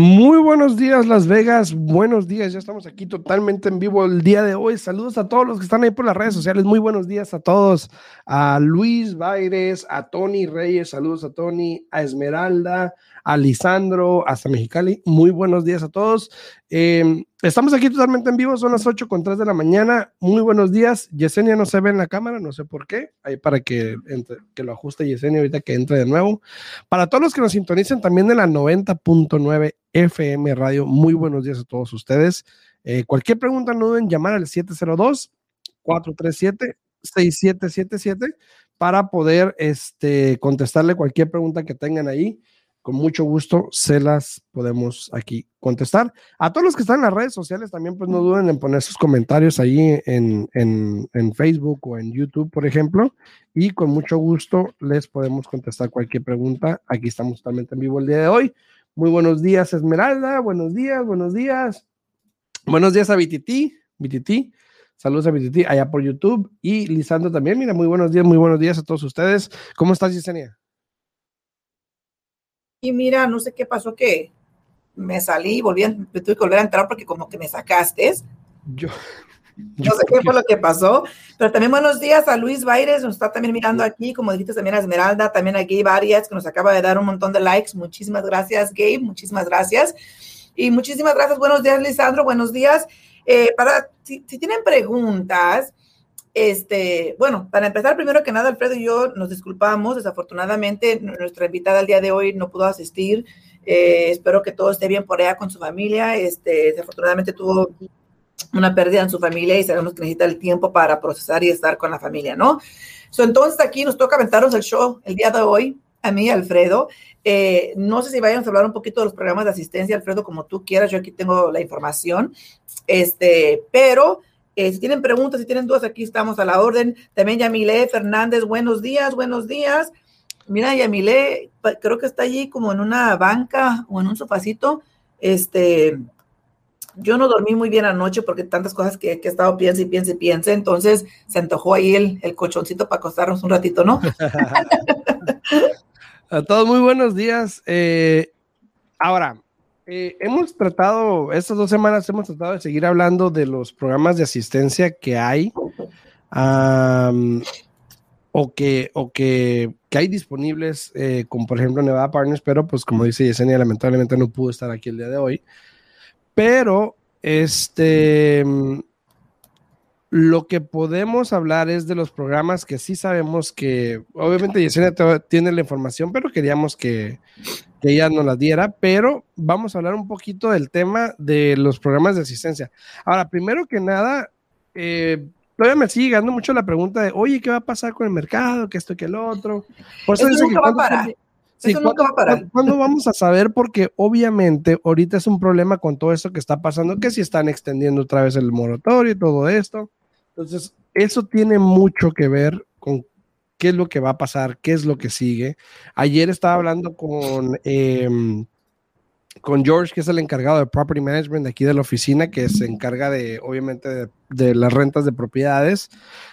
Muy buenos días, Las Vegas. Buenos días. Ya estamos aquí totalmente en vivo el día de hoy. Saludos a todos los que están ahí por las redes sociales. Muy buenos días a todos. A Luis Baires, a Tony Reyes. Saludos a Tony, a Esmeralda, a Lisandro, hasta Mexicali. Muy buenos días a todos. Eh, estamos aquí totalmente en vivo, son las 8 con 3 de la mañana. Muy buenos días. Yesenia no se ve en la cámara, no sé por qué. Ahí para que, que lo ajuste Yesenia ahorita que entre de nuevo. Para todos los que nos sintonicen también de la 90.9 FM Radio, muy buenos días a todos ustedes. Eh, cualquier pregunta no duden llamar al 702 437 6777 para poder este, contestarle cualquier pregunta que tengan ahí con mucho gusto se las podemos aquí contestar. A todos los que están en las redes sociales también, pues no duden en poner sus comentarios ahí en, en, Facebook o en YouTube, por ejemplo, y con mucho gusto les podemos contestar cualquier pregunta. Aquí estamos totalmente en vivo el día de hoy. Muy buenos días, Esmeralda. Buenos días, buenos días. Buenos días a BTT. BTT. Saludos a BTT allá por YouTube. Y Lisandro también. Mira, muy buenos días, muy buenos días a todos ustedes. ¿Cómo estás, Yesenia? Y mira, no sé qué pasó que me salí, volví a, tuve que volver a entrar porque como que me sacaste. Yo, no sé qué fue lo que pasó, pero también buenos días a Luis Baires, nos está también mirando aquí, como dijiste también a Esmeralda, también a Gabe Arias, que nos acaba de dar un montón de likes. Muchísimas gracias, Gabe, muchísimas gracias. Y muchísimas gracias, buenos días, Lisandro, buenos días. Eh, para, si, si, tienen preguntas, este, bueno, para empezar, primero que nada, Alfredo y yo nos disculpamos. Desafortunadamente, nuestra invitada el día de hoy no pudo asistir. Eh, espero que todo esté bien por allá con su familia. Este, desafortunadamente tuvo una pérdida en su familia y sabemos que necesita el tiempo para procesar y estar con la familia, ¿no? entonces aquí nos toca aventarnos el show el día de hoy, a mí, Alfredo. Eh, no sé si vayamos a hablar un poquito de los programas de asistencia, Alfredo, como tú quieras. Yo aquí tengo la información. Este, pero eh, si tienen preguntas, si tienen dudas, aquí estamos a la orden. También Yamile Fernández, buenos días, buenos días. Mira, Yamile, creo que está allí como en una banca o en un sofacito. Este, yo no dormí muy bien anoche porque tantas cosas que, he estado piense y piense y piense, entonces se antojó ahí el, el colchoncito para acostarnos un ratito, ¿no? a todos muy buenos días. Eh, ahora, eh, hemos tratado, estas dos semanas hemos tratado de seguir hablando de los programas de asistencia que hay o, que, o que, hay disponibles, eh, como por ejemplo Nevada Partners, pero pues como dice Yesenia, lamentablemente no pudo estar aquí el día de hoy. Pero este lo que podemos hablar es de los programas que sí sabemos que, obviamente Yesenia tiene la información, pero queríamos que, ella nos la diera, pero vamos a hablar un poquito del tema de los programas de asistencia. Ahora, primero que nada, eh, todavía me sigue llegando mucho la pregunta de, oye, ¿qué va a pasar con el mercado? ¿Qué esto, qué el otro? Por eso, nunca va a parar. eso nunca va a parar. ¿Cuándo vamos a saber? Porque obviamente ahorita es un problema con todo esto que está pasando, que si están extendiendo otra vez el moratorio y todo esto. Entonces, eso tiene mucho que ver con qué es lo que va a pasar, qué es lo que sigue. Ayer estaba hablando con, em, con George, que es el encargado de Property Management de aquí de la oficina, que se encarga de, obviamente, de, las rentas de propiedades.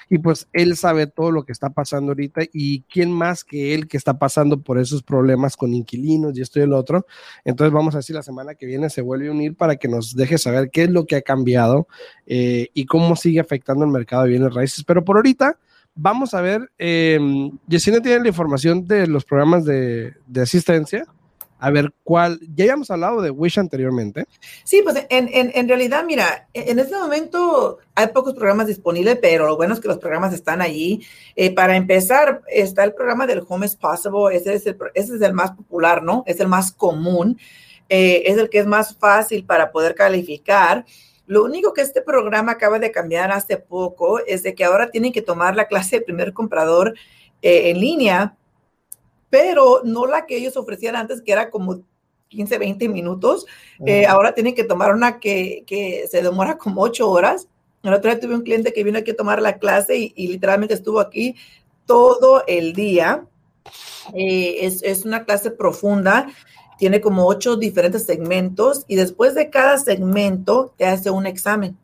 Y pues él sabe todo lo que está pasando ahorita y quién más que él que está pasando por esos problemas con inquilinos y esto y el otro. Entonces vamos a decir la semana que viene se vuelve a unir para que nos deje saber qué es lo que ha cambiado eh, y cómo sigue afectando el mercado de bienes raíces. Pero por ahorita vamos a ver, eh, tiene la información de los programas de asistencia a ver cuál, ya habíamos hablado de Wish anteriormente. Sí, pues en, en, en, realidad, mira, en este momento hay pocos programas disponibles, pero lo bueno es que los programas están allí. Eh, para empezar, está el programa del Home is Possible, ese es el, ese es el más popular, ¿no? Es el más común, eh, es el que es más fácil para poder calificar. Lo único que este programa acaba de cambiar hace poco es de que ahora tienen que tomar la clase de primer comprador eh, en línea pero no la que ellos ofrecían antes, que era como 15, 20 minutos. Eh, ahora tienen que tomar una que, que, se demora como 8 horas. El otro día tuve un cliente que vino aquí a tomar la clase y, literalmente estuvo aquí todo el día. Eh, es, es, una clase profunda, tiene como ocho diferentes segmentos y después de cada segmento te hace un examen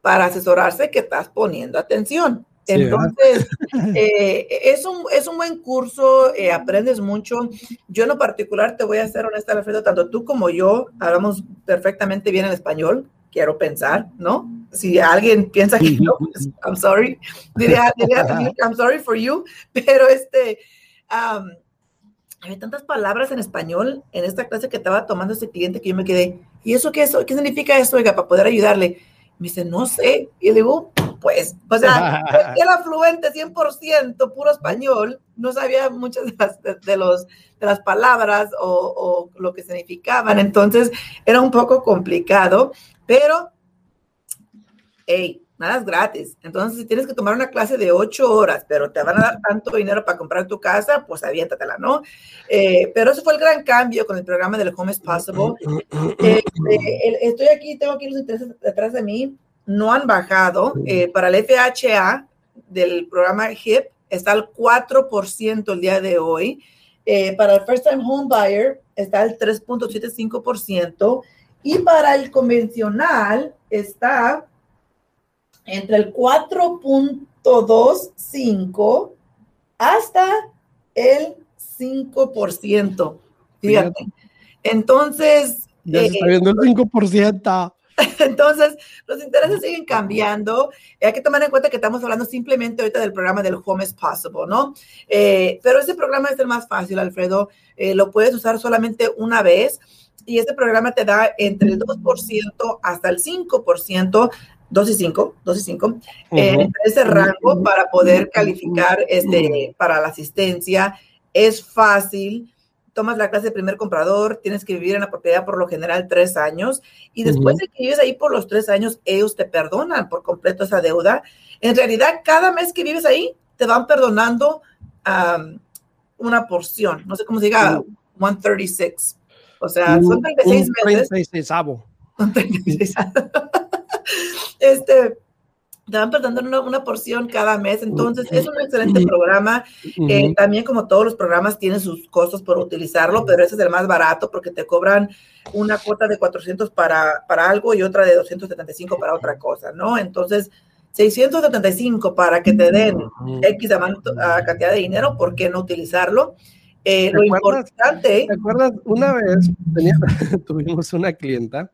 para asesorarse que estás poniendo atención. Entonces, eh, es, un, es un buen curso, eh, aprendes mucho. Yo en lo particular, te voy a ser honesta, Alfredo, tanto tú como yo hablamos perfectamente bien el español, quiero pensar, ¿no? Si alguien piensa que no, pues, I'm sorry, diría, diría, I'm sorry for you, pero este, hay tantas palabras en español en esta clase que estaba tomando este cliente que yo me quedé, ¿y eso qué, eso, qué significa eso, oiga, para poder ayudarle? Me dice, no sé. Y le digo, pues, o sea, era fluente 100%, puro español, no sabía muchas de las, de, los, de las palabras o, o, lo que significaban, entonces era un poco complicado, pero, hey, nada es gratis. Entonces, si tienes que tomar una clase de ocho horas, pero te van a dar tanto dinero para comprar tu casa, pues aviéntatela, ¿no? Eh, pero ese fue el gran cambio con el programa del Home is Possible. Eh, eh, estoy aquí, tengo aquí los intereses detrás de mí, no han bajado. para el FHA del programa HIP está al 4% el día de hoy. para el First Time Home Buyer está al 3.75%. Y para el convencional está entre el 4.25 hasta el 5%. Fíjate. Entonces... Ya se está viendo el 5%. Entonces, los intereses siguen cambiando. Hay que tomar en cuenta que estamos hablando simplemente ahorita del programa del Home is Possible, ¿no? Eh, pero ese programa es el más fácil, Alfredo. Eh, lo puedes usar solamente una vez y este programa te da entre el 2% hasta el 5% 2 y 5, 2 y 5, eh, ese rango para poder calificar este, para la asistencia. Es fácil, tomas la clase de primer comprador, tienes que vivir en la propiedad por lo general tres años y después de que vives ahí por los tres años, ellos te perdonan por completo esa deuda. En realidad, cada mes que vives ahí, te van perdonando una porción, no sé cómo se diga, 136. O sea, son 36 meses. 36 Son 36 este, te van una, porción cada mes, entonces es un excelente programa. Eh, también como todos los programas tienen sus costos por utilizarlo, pero ese es el más barato porque te cobran una cuota de 400 para, para algo y otra de 275 para otra cosa, ¿no? Entonces, 675 para que te den X cantidad de dinero, ¿por qué no utilizarlo? Eh, lo importante... ¿Te acuerdas? Una vez tuvimos una clienta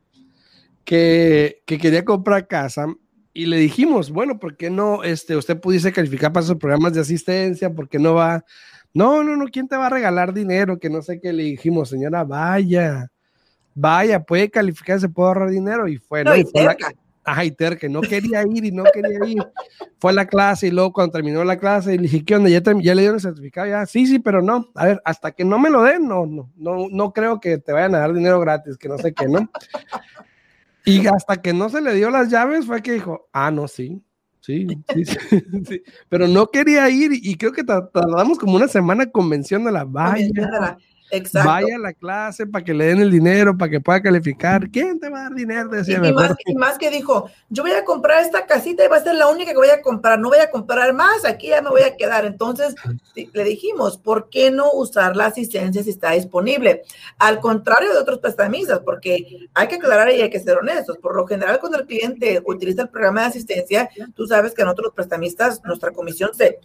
que, quería comprar casa y le dijimos, bueno, ¿por qué no este, usted pudiese calificar para esos programas de asistencia? ¿Por qué no va? No, no, no, ¿quién te va a regalar dinero? Que no sé qué le dijimos, señora, vaya, vaya, puede calificar, se puede ahorrar dinero. Y fue, no, y fue la, ajá, y no quería ir y no quería ir. Fue a la clase y luego cuando terminó la clase, le dije, ¿qué onda? ¿Ya, ya le dieron el certificado? Ya, sí, sí, pero no. A ver, hasta que no me lo den, no, no, no, no creo que te vayan a dar dinero gratis, que no sé qué, ¿no? Y hasta que no se le dio las llaves fue que dijo, ah, no, sí, sí, sí, sí, pero no quería ir y creo que tardamos como una semana convenciéndola, vaya. Exacto. Vaya a la clase para que le den el dinero, para que pueda calificar. ¿Quién te va a dar dinero? Decía, y, más, y, más, que dijo, yo voy a comprar esta casita y va a ser la única que voy a comprar, no voy a comprar más, aquí ya me voy a quedar. Entonces le dijimos, ¿por qué no usar la asistencia si está disponible? Al contrario de otros prestamistas, porque hay que aclarar y hay que ser honestos. Por lo general, cuando el cliente utiliza el programa de asistencia, tú sabes que nosotros los prestamistas, nuestra comisión se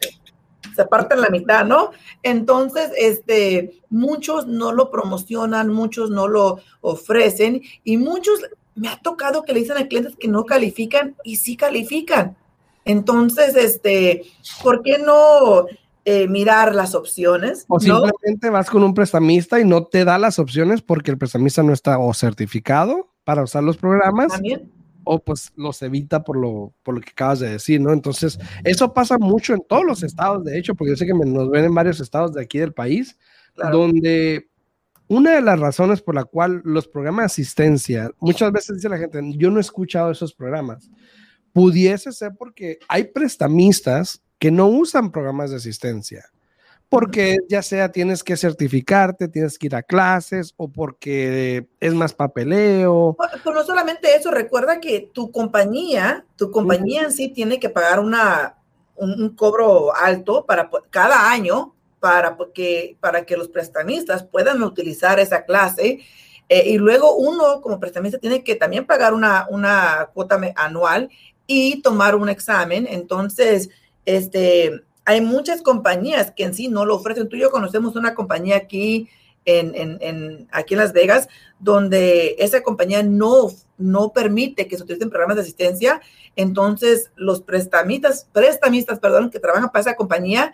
se parten la mitad, ¿no? Entonces, este, muchos no lo promocionan, muchos no lo ofrecen y muchos me ha tocado que le dicen a clientes que no califican y sí califican. Entonces, este, ¿por qué no eh, mirar las opciones? O simplemente vas con un prestamista y no te da las opciones porque el prestamista no está o certificado para usar los programas. También o pues los evita por lo, por lo que acabas de decir, ¿no? Entonces, eso pasa mucho en todos los estados, de hecho, porque yo sé que nos ven en varios estados de aquí del país, donde una de las razones por la cual los programas de asistencia, muchas veces dice la gente, yo no he escuchado esos programas, pudiese ser porque hay prestamistas que no usan programas de asistencia porque ya sea tienes que certificarte, tienes que ir a clases o porque es más papeleo. Pero no solamente eso, recuerda que tu compañía, tu compañía en sí tiene que pagar una, un, cobro alto para cada año para que, para que los prestamistas puedan utilizar esa clase. Eh, y luego uno como prestamista tiene que también pagar una, una cuota anual y tomar un examen. Entonces, este, hay muchas compañías que en sí no lo ofrecen. Tú y yo conocemos una compañía aquí en, aquí en Las Vegas, donde esa compañía no, no permite que se utilicen programas de asistencia. Entonces, los prestamistas, prestamistas, perdón, que trabajan para esa compañía,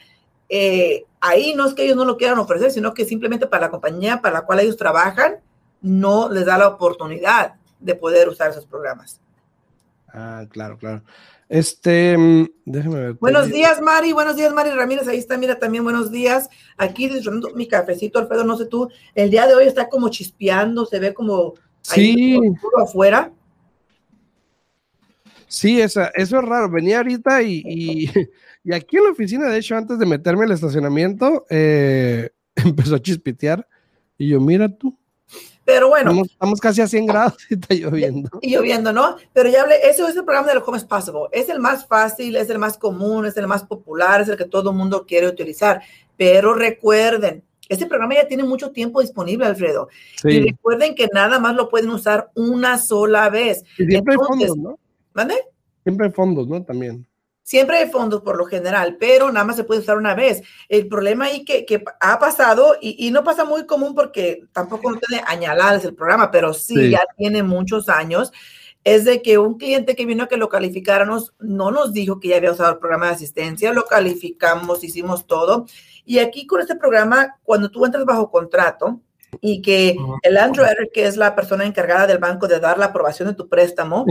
eh, ahí no es que ellos no lo quieran ofrecer, sino que simplemente para la compañía para la cual ellos trabajan, no les da la oportunidad de poder usar esos programas. Ah, claro, claro. Este, mm, déjeme ver. Buenos días, Mari. Buenos días, Mari Ramírez. Ahí está, mira, también buenos días. Aquí disfrutando mi cafecito, Alfredo. No sé tú, el día de hoy está como chispeando, se ve como sí. afuera. Sí, esa, eso es raro. Venía ahorita y, y, aquí en la oficina, de hecho, antes de meterme al estacionamiento, eh, empezó a chispitear. Y yo, mira tú. Pero bueno. Estamos, casi a 100 grados y está lloviendo. Y lloviendo, ¿no? Pero ya hablé, ese es el programa de lo Home Possible. Es el más fácil, es el más común, es el más popular, es el que todo el mundo quiere utilizar. Pero recuerden, este programa ya tiene mucho tiempo disponible, Alfredo. Y recuerden que nada más lo pueden usar una sola vez. Y siempre hay fondos, ¿no? ¿Mande? Siempre hay fondos, ¿no? También. Siempre hay fondos por lo general, pero nada más se puede usar una vez. El problema ahí que, que ha pasado, y, no pasa muy común porque tampoco no tiene añaladas el programa, pero sí, ya tiene muchos años, es de que un cliente que vino a que lo calificáramos no nos dijo que ya había usado el programa de asistencia, lo calificamos, hicimos todo. Y aquí con este programa, cuando tú entras bajo contrato, y que el underwriter, que es la persona encargada del banco de dar la aprobación de tu préstamo,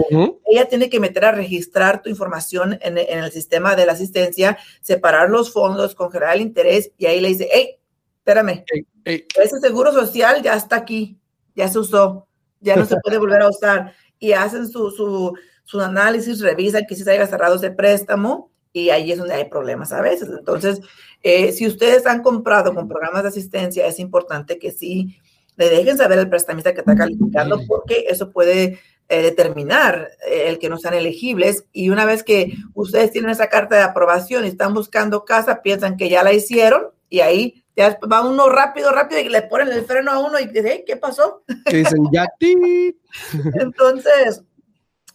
ella tiene que meter a registrar tu información en, el sistema de la asistencia, separar los fondos, congelar el interés y ahí le dice, hey, espérame, ese seguro social ya está aquí, ya se usó, ya no se puede volver a usar. Y hacen su, su, su análisis, revisan que si se haya cerrado ese préstamo y ahí es donde hay problemas a veces. Entonces, eh, si ustedes han comprado con programas de asistencia, es importante que sí le dejen saber al prestamista que está calificando porque eso puede eh, determinar eh, el que no sean elegibles. Y una vez que ustedes tienen esa carta de aprobación y están buscando casa, piensan que ya la hicieron y ahí ya va uno rápido, rápido y le ponen el freno a uno y dicen, ¿qué pasó? Que dicen, ya ti. Entonces,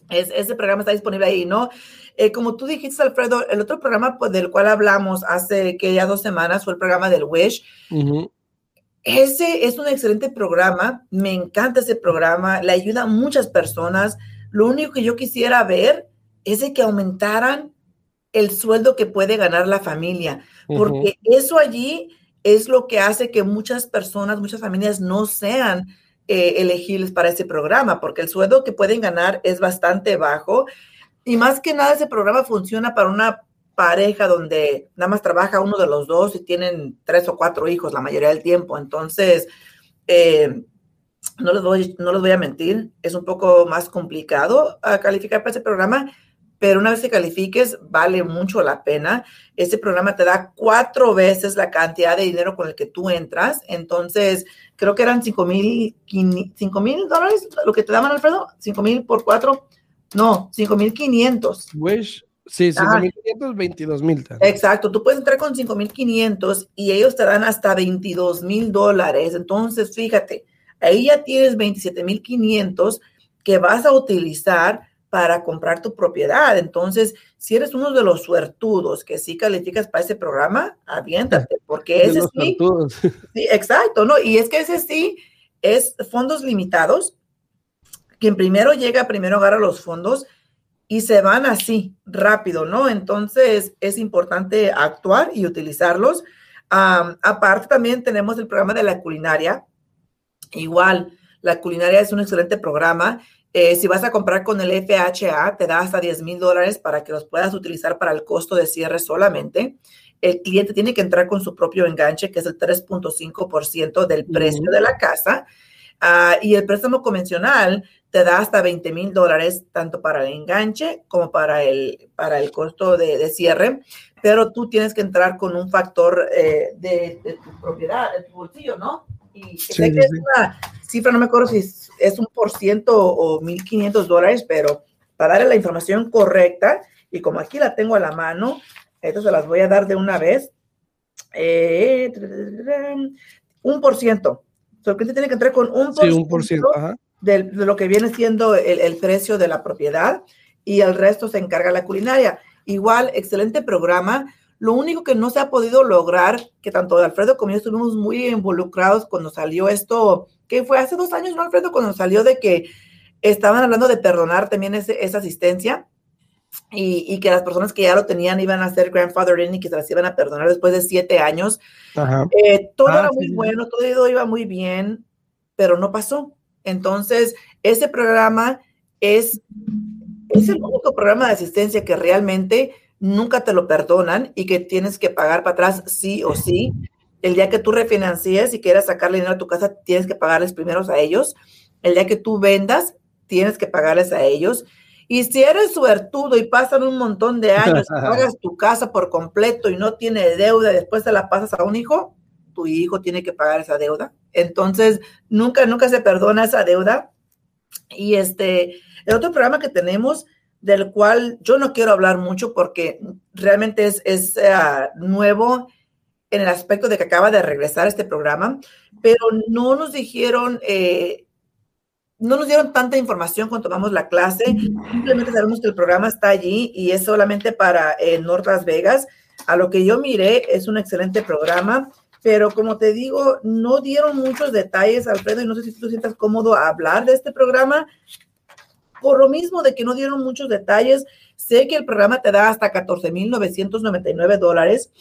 ese programa está disponible ahí, ¿no? Eh, como tú dijiste, Alfredo, el otro programa pues, del cual hablamos hace que ya dos semanas fue el programa del Wish. Ese es un excelente programa, me encanta ese programa, le ayuda a muchas personas. Lo único que yo quisiera ver es de que aumentaran el sueldo que puede ganar la familia, porque eso allí es lo que hace que muchas personas, muchas familias no sean eh, elegibles para ese programa, porque el sueldo que pueden ganar es bastante bajo y más que nada ese programa funciona para una pareja donde nada más trabaja uno de los dos y tienen tres o cuatro hijos la mayoría del tiempo. Entonces, eh, no, les voy, no les voy a mentir, es un poco más complicado a calificar para ese programa, pero una vez que califiques, vale mucho la pena. Ese programa te da cuatro veces la cantidad de dinero con el que tú entras. Entonces, creo que eran cinco mil, cinco mil dólares lo que te daban, Alfredo, cinco mil por cuatro no, 5,500. Wish, sí, 5,500, 22,000. Exacto, tú puedes entrar con 5,500 y ellos te dan hasta 22,000 dólares. Entonces, fíjate, ahí ya tienes 27,500 que vas a utilizar para comprar tu propiedad. Entonces, si eres uno de los suertudos que sí calificas para ese programa, aviéntate, porque ese sí, sí, exacto, ¿no? Y es que ese sí es fondos limitados quien primero llega, primero agarra los fondos y se van así, rápido, ¿no? Entonces es importante actuar y utilizarlos. aparte también tenemos el programa de la culinaria. Igual, la culinaria es un excelente programa. Eh, si vas a comprar con el FHA, te da hasta 10 mil dólares para que los puedas utilizar para el costo de cierre solamente. El cliente tiene que entrar con su propio enganche, que es el 3.5% del precio de la casa. Ah, y el préstamo convencional te da hasta 20 mil dólares, tanto para el enganche como para el, para el costo de, cierre, pero tú tienes que entrar con un factor eh, de, tu propiedad, de tu bolsillo, ¿no? Y sé que es una cifra, no me acuerdo si es, un por ciento o 1.500 dólares, pero para darle la información correcta, y como aquí la tengo a la mano, esto se las voy a dar de una vez. Eh, un por ciento el cliente tiene que entrar con un por, ciento, de, lo que viene siendo el, precio de la propiedad y el resto se encarga la culinaria. igual, excelente programa. Lo único que no se ha podido lograr, que tanto Alfredo como yo estuvimos muy involucrados cuando salió esto, que fue hace dos años, ¿no, Alfredo? Cuando salió de que estaban hablando de perdonar también esa asistencia y, que las personas que ya lo tenían iban a ser grandfather in y que se las iban a perdonar después de siete años. Eh, todo ah, era muy bueno, todo iba muy bien, pero no pasó. Entonces, ese programa es, es el único programa de asistencia que realmente nunca te lo perdonan y que tienes que pagar para atrás sí o sí. El día que tú refinancies y quieras sacarle dinero a tu casa, tienes que pagarles primeros a ellos. El día que tú vendas, tienes que pagarles a ellos. Y si eres suertudo y pasan un montón de años, pagas tu casa por completo y no tiene deuda, después te la pasas a un hijo, tu hijo tiene que pagar esa deuda. Entonces, nunca, nunca se perdona esa deuda. Y este, el otro programa que tenemos, del cual yo no quiero hablar mucho porque realmente es, es ah, nuevo en el aspecto de que acaba de regresar este programa, pero no nos dijeron eh, no nos dieron tanta información cuando tomamos la clase, simplemente sabemos que el programa está allí y es solamente para eh, North Las Vegas. A lo que yo miré, es un excelente programa, pero como te digo, no dieron muchos detalles, Alfredo, y no sé si tú sientas cómodo hablar de este programa. Por lo mismo de que no dieron muchos detalles, sé que el programa te da hasta 14,999 dólares.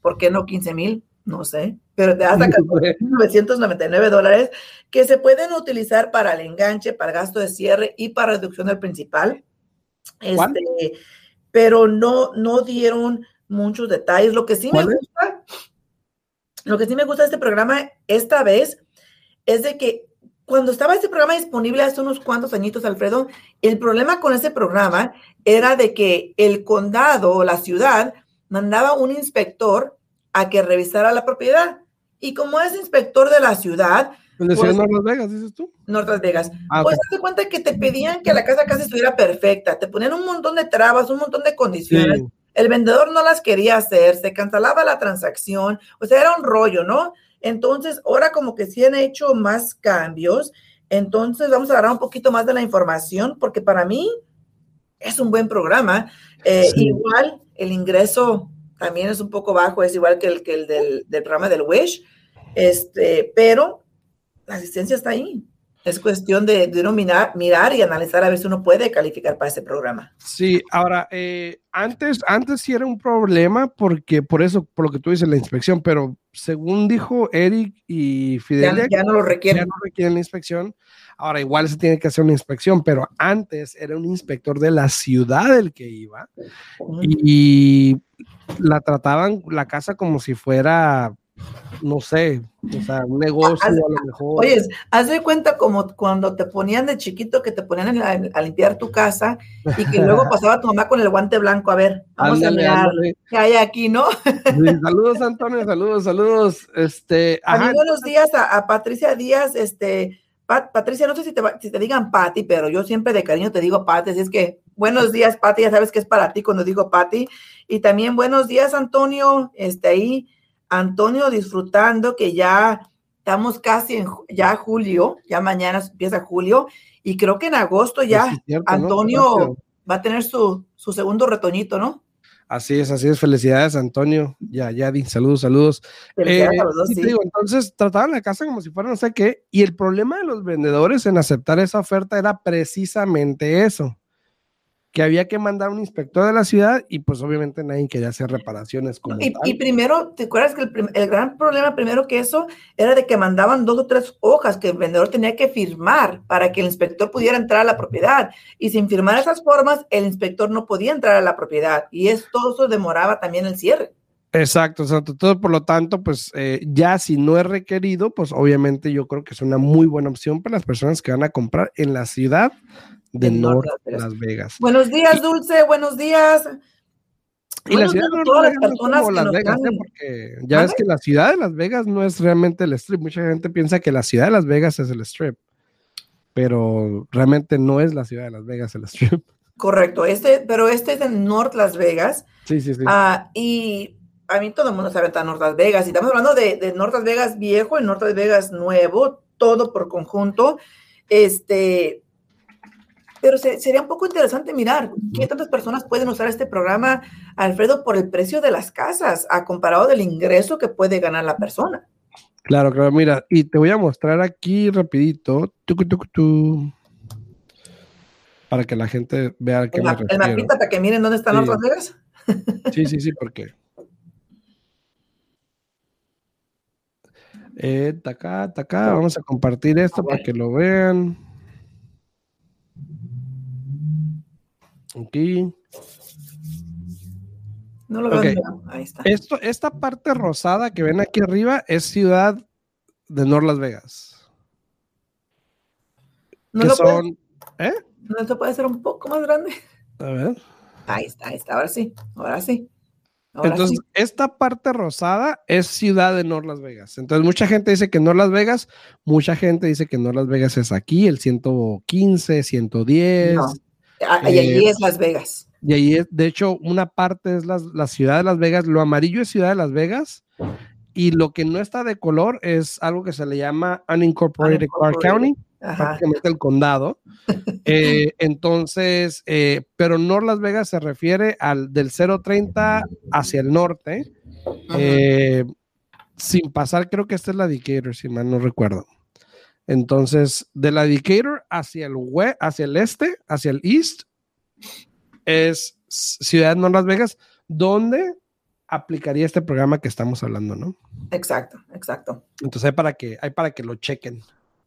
¿Por qué no 15,000? no sé, pero te hasta 999 dólares que se pueden utilizar para el enganche, para gasto de cierre y para reducción del principal. Este, pero no, no dieron muchos detalles. Lo que sí me gusta, lo que sí me gusta de este programa esta vez es de que cuando estaba este programa disponible hace unos cuantos añitos, Alfredo, el problema con ese programa era de que el condado o la ciudad mandaba un inspector a que revisara la propiedad. Y como es inspector de la ciudad. ¿Dónde pues, North Las Vegas, dices tú? North Las Vegas. Ah, pues te cuenta que te pedían que la casa casi estuviera perfecta, te ponían un montón de trabas, un montón de condiciones. El vendedor no las quería hacer, se cancelaba la transacción, o sea, era un rollo, ¿no? Entonces, ahora como que sí han hecho más cambios, entonces vamos a agarrar un poquito más de la información, porque para mí es un buen programa. Eh, igual el ingreso también es un poco bajo, es igual que el, que el del, del programa del Wish, este, pero la asistencia está ahí. Es cuestión de, de uno mirar, mirar, y analizar a ver si uno puede calificar para ese programa. Sí, ahora, eh, antes, antes sí era un problema porque por eso, por lo que tú dices, la inspección, pero según dijo Eric y Fidel, ya, no lo requieren. Ya no requieren la inspección. Ahora, igual se tiene que hacer una inspección, pero antes era un inspector de la ciudad el que iba y la trataban la casa como si fuera no sé, o sea, un negocio a lo mejor. Oye, haz de cuenta como cuando te ponían de chiquito que te ponían a, limpiar tu casa y que luego pasaba tu mamá con el guante blanco, a ver, vamos a mirar qué hay aquí, ¿no? saludos, Antonio, saludos, saludos. Este, buenos días a, Patricia Díaz, este, Patricia, no sé si te, si te digan Patti, pero yo siempre de cariño te digo Patti, así es que buenos días, Patti, ya sabes que es para ti cuando digo Patti. Y también buenos días, Antonio, este ahí Antonio disfrutando que ya estamos casi en ya julio, ya mañana empieza julio y creo que en agosto ya Antonio va a tener su, su, segundo retoñito, ¿no? Así es, así es. Felicidades, Antonio. Ya, ya, di saludos, saludos. Eh, entonces trataban la casa como si fuera no sé qué. Y el problema de los vendedores en aceptar esa oferta era precisamente eso que había que mandar un inspector de la ciudad y pues obviamente nadie quería hacer reparaciones. Como y, primero, ¿te acuerdas que el, gran problema primero que eso era de que mandaban dos o tres hojas que el vendedor tenía que firmar para que el inspector pudiera entrar a la propiedad? Y sin firmar esas formas, el inspector no podía entrar a la propiedad y es, todo eso demoraba también el cierre. Exacto, exacto. Todo por lo tanto, pues eh, ya si no es requerido, pues obviamente yo creo que es una muy buena opción para las personas que van a comprar en la ciudad de Las Vegas. Buenos días, Dulce, buenos días. Y la ciudad de todas las personas Las Vegas, ¿eh? porque ya es que la ciudad de Las Vegas no es realmente el strip. Mucha gente piensa que la ciudad de Las Vegas es el strip, pero realmente no es la ciudad de Las Vegas el strip. Correcto, este, pero este es en North Las Vegas. Sí, sí, sí. Ah, y a mí todo el mundo sabe está North Las Vegas. Y estamos hablando de, de North Las Vegas viejo y North Las Vegas nuevo, todo por conjunto. Este, Pero sería un poco interesante mirar qué tantas personas pueden usar este programa, Alfredo, por el precio de las casas, a comparado del ingreso que puede ganar la persona. Claro, claro, mira, y te voy a mostrar aquí rapidito, para que la gente vea que me refiero. El mapita para que miren dónde están las Vegas. Sí, sí, sí, porque Eh, taca, taca. Vamos a compartir esto para que lo vean. Aquí. No lo veo. Ahí está. Esto, esta parte rosada que ven aquí arriba es ciudad de North Las Vegas. ¿No lo son, ¿eh? ¿No se puede ser un poco más grande? A ver. Ahí está, ahí está. Ahora sí, ahora sí. Entonces, esta parte rosada es ciudad de North Las Vegas. Entonces, mucha gente dice que North Las Vegas, mucha gente dice que North Las Vegas es aquí, el 115, 110. No. Ah, y allí eh, es Las Vegas. Y ahí es, de hecho, una parte es la, la, ciudad de Las Vegas, lo amarillo es ciudad de Las Vegas, y lo que no está de color es algo que se le llama Unincorporated, Clark County, prácticamente el condado. Eh, entonces, eh, pero North Las Vegas se refiere al del 030 hacia el norte, eh, sin pasar, creo que esta es la Decatur, si mal no recuerdo. Entonces, de la Decatur hacia el, hacia el este, hacia el east, es Ciudad North Las Vegas, donde aplicaría este programa que estamos hablando, ¿no? Exacto, exacto. Entonces hay para que, hay para que lo chequen.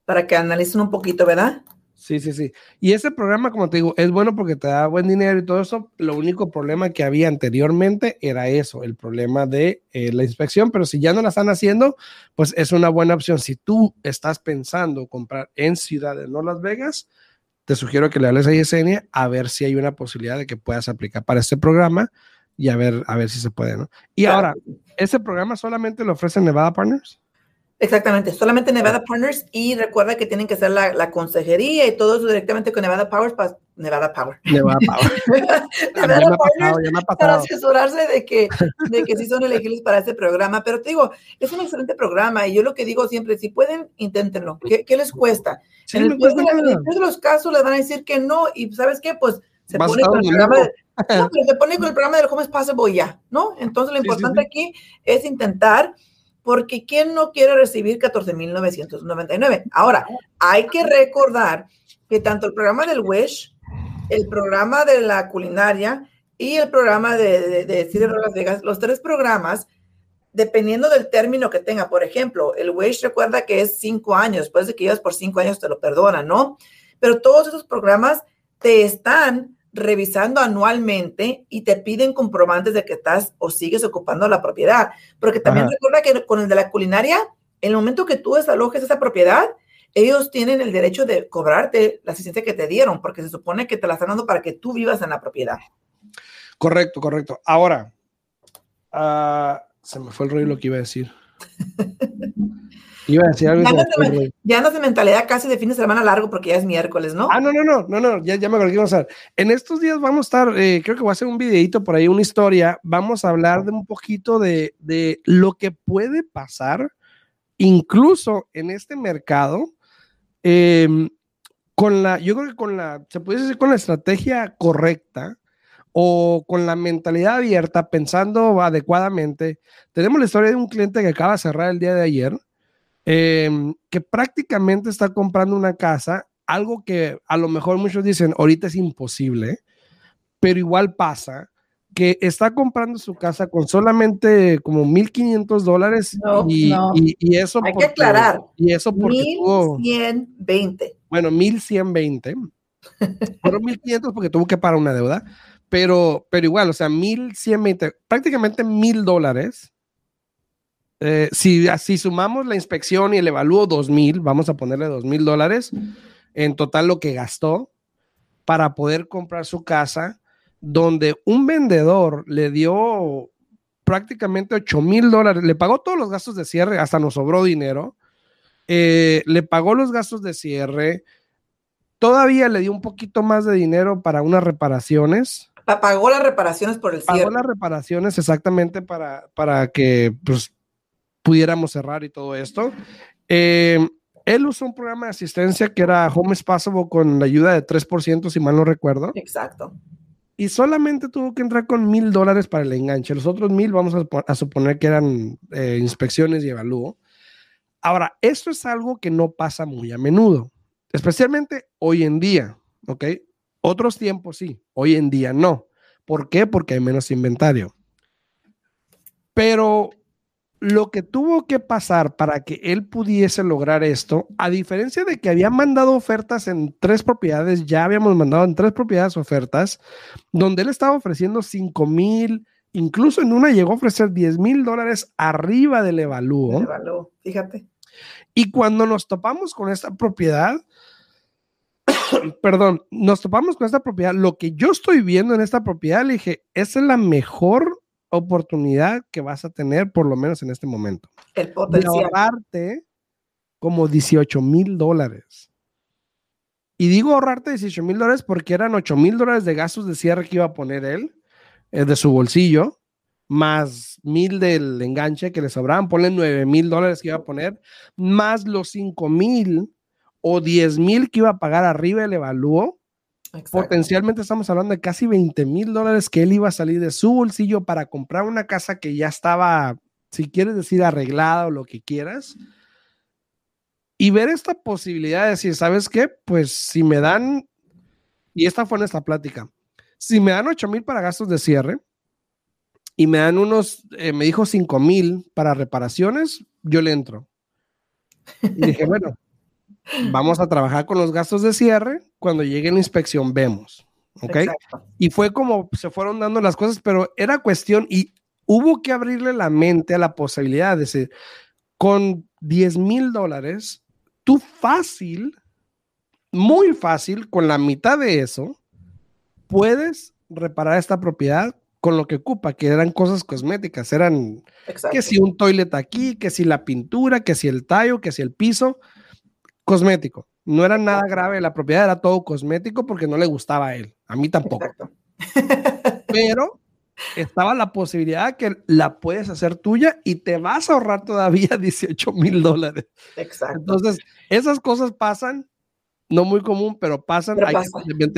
Para que analicen un poquito, ¿verdad? Sí, sí, sí. Y ese programa, como te digo, es bueno porque te da buen dinero y todo eso. Lo único problema que había anteriormente era eso, el problema de eh, la inspección. Pero si ya no la están haciendo, pues es una buena opción. Si tú estás pensando comprar en Ciudad de No Las Vegas, te sugiero que le hables a Yesenia a ver si hay una posibilidad de que puedas aplicar para este programa y a ver, a ver si se puede, ¿no? Y ahora, ¿ese programa solamente lo ofrece Nevada Partners? Exactamente, solamente Nevada Partners y recuerda que tienen que hacer la, la consejería y todo eso directamente con Nevada Powers para Nevada Power. Nevada Power. Nevada Partners para asesorarse de que, de que sí son elegibles para este programa. Pero te digo, es un excelente programa y yo lo que digo siempre, si pueden, inténtenlo. ¿Qué, qué les cuesta? en, el peor de, los casos les van a decir que no y ¿sabes qué? Pues se pone con el programa no, pero se pone con el programa del Home is Possible ya, ¿no? Entonces lo importante aquí es intentar porque ¿quién no quiere recibir 14.999? Ahora, hay que recordar que tanto el programa del Wish, el programa de la culinaria y el programa de, de, de Las Vegas, los tres programas, dependiendo del término que tenga, por ejemplo, el Wish recuerda que es cinco años, después de que llevas por cinco años te lo perdonan, ¿no? Pero todos esos programas te están revisando anualmente y te piden comprobantes de que estás o sigues ocupando la propiedad. Porque también recuerda que con el de la culinaria, en el momento que tú desalojes esa propiedad, ellos tienen el derecho de cobrarte la asistencia que te dieron, porque se supone que te la están dando para que tú vivas en la propiedad. Correcto, correcto. Ahora, uh, se me fue el rollo lo que iba a decir. Iba a decir algo. Ya no, de mentalidad casi de fin de semana largo porque ya es miércoles, ¿no? Ah, no, no, no, no, no, ya, ya me acuerdo que a En estos días vamos a estar, eh, creo que voy a hacer un videito por ahí, una historia. Vamos a hablar de un poquito de, de lo que puede pasar, incluso en este mercado, em, con la, yo creo que con la, se puede decir con la estrategia correcta o con la mentalidad abierta, pensando adecuadamente. Tenemos la historia de un cliente que acaba de cerrar el día de ayer Em, que prácticamente está comprando una casa, algo que a lo mejor muchos dicen, ahorita es imposible, pero igual pasa, que está comprando su casa con solamente como 1.500 dólares y, y, eso... Hay que aclarar. Y eso porque 1.120. bueno, 1.120. Fueron 1.500 porque tuvo que pagar una deuda, pero, pero igual, o sea, 1.120, prácticamente 1.000 dólares eh, si, si sumamos la inspección y el evalúo 2.000, vamos a ponerle 2.000 dólares, en total lo que gastó para poder comprar su casa, donde un vendedor le dio prácticamente 8 mil dólares, le pagó todos los gastos de cierre, hasta nos sobró dinero, eh, le pagó los gastos de cierre, todavía le dio un poquito más de dinero para unas reparaciones. Pagó las reparaciones por el cierre. Pagó las reparaciones exactamente para, para que pues, pudiéramos cerrar y todo esto. Eh, él usó un programa de asistencia que era Home Passable con la ayuda de 3%, si mal no recuerdo. Exacto. Y solamente tuvo que entrar con mil dólares para el enganche. Los otros mil vamos a, suponer que eran eh, inspecciones y evalúo. Ahora, esto es algo que no pasa muy a menudo, especialmente hoy en día, ¿ok? Otros tiempos sí, hoy en día no. ¿Por qué? Porque hay menos inventario. Pero lo que tuvo que pasar para que él pudiese lograr esto, a diferencia de que había mandado ofertas en tres propiedades, ya habíamos mandado en tres propiedades ofertas, donde él estaba ofreciendo 5 mil, incluso en una llegó a ofrecer 10 mil dólares arriba del evalúo. evalúo, fíjate. Y cuando nos topamos con esta propiedad, perdón, nos topamos con esta propiedad, lo que yo estoy viendo en esta propiedad, le dije, esa es la mejor oportunidad que vas a tener, por lo menos en este momento. El potencial. De ahorrarte como 18 mil dólares. Y digo ahorrarte 18 mil dólares porque eran 8 mil dólares de gastos de cierre que iba a poner él eh, de su bolsillo, más mil del enganche que le sobraban, ponle 9 mil dólares que iba a poner, más los 5 mil o 10 mil que iba a pagar arriba el evalúo Potencialmente estamos hablando de casi 20 mil dólares que él iba a salir de su bolsillo para comprar una casa que ya estaba, si quieres decir, arreglada o lo que quieras. Y ver esta posibilidad de decir, ¿sabes qué? Pues si me dan, y esta fue nuestra plática, si me dan 8 mil para gastos de cierre y me dan unos, eh, me dijo 5 mil para reparaciones, yo le entro. Y dije, bueno, Vamos a trabajar con los gastos de cierre. Cuando llegue la inspección, vemos. ¿Ok? Y fue como se fueron dando las cosas, pero era cuestión y hubo que abrirle la mente a la posibilidad de decir, con 10 mil dólares, tú fácil, muy fácil, con la mitad de eso, puedes reparar esta propiedad con lo que ocupa, que eran cosas cosméticas, eran que si un toilet aquí, que si la pintura, que si el tallo, que si el piso, cosmético. No era nada grave, la propiedad era todo cosmético porque no le gustaba a él, a mí tampoco. Pero estaba la posibilidad que la puedes hacer tuya y te vas a ahorrar todavía 18 mil dólares. Exacto. Entonces, esas cosas pasan, no muy común, pero pasan. Pero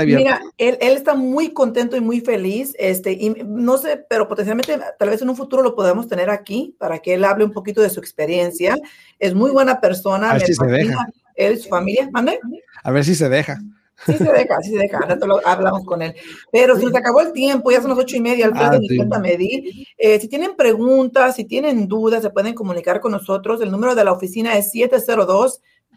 Mira, él, él, está muy contento y muy feliz, este, y no sé, pero potencialmente tal vez en un futuro lo podemos tener aquí para que él hable un poquito de su experiencia. Es muy buena persona. A ver si se deja él y su familia. ¿Mande? A ver si se deja. Sí se deja, sí se deja. Ahora hablamos con él. Pero se nos acabó el tiempo, ya son las ocho y media, Alfredo, ah, sí. medir. Eh, si tienen preguntas, si tienen dudas, se pueden comunicar con nosotros. El número de la oficina es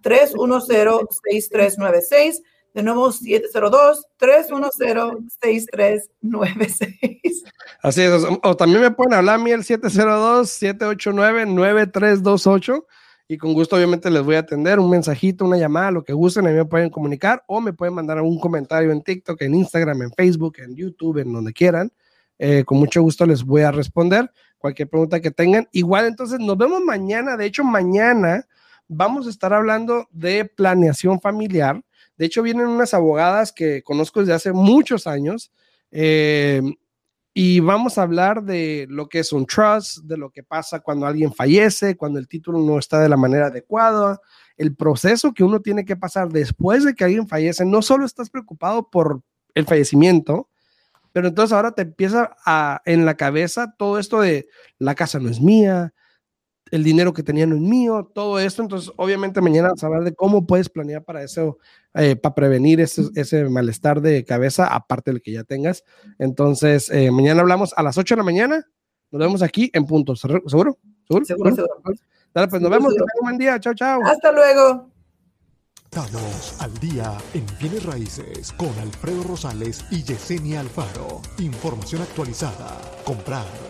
702-310-6396. De nuevo, 702-310-6396. Así es. O también me pueden hablar a mí el 702-789-9328 y con gusto obviamente les voy a atender un mensajito, una llamada, lo que gusten, a mí me pueden comunicar o me pueden mandar un comentario en TikTok, en Instagram, en Facebook, en YouTube, en donde quieran. Eh, con mucho gusto les voy a responder cualquier pregunta que tengan. Igual entonces nos vemos mañana, de hecho mañana vamos a estar hablando de planeación familiar. De hecho vienen unas abogadas que conozco desde hace muchos años. Eh, y vamos a hablar de lo que es un trust, de lo que pasa cuando alguien fallece, cuando el título no está de la manera adecuada, el proceso que uno tiene que pasar después de que alguien fallece. No solo estás preocupado por el fallecimiento, pero entonces ahora te empieza a, en la cabeza todo esto de la casa no es mía, el dinero que tenía no es mío, todo esto. Entonces, obviamente, mañana vamos a hablar de cómo puedes planear para eso, eh, para prevenir ese, ese, malestar de cabeza, aparte del que ya tengas. Entonces, eh, mañana hablamos a las 8 de la mañana. Nos vemos aquí en punto. ¿Seguro? ¿Seguro? Seguro, seguro. Dale, pues nos vemos. Un buen día. Chao, chao. Hasta luego. Estamos al día en bienes raíces con Alfredo Rosales y Yesenia Alfaro. Información actualizada. Comprar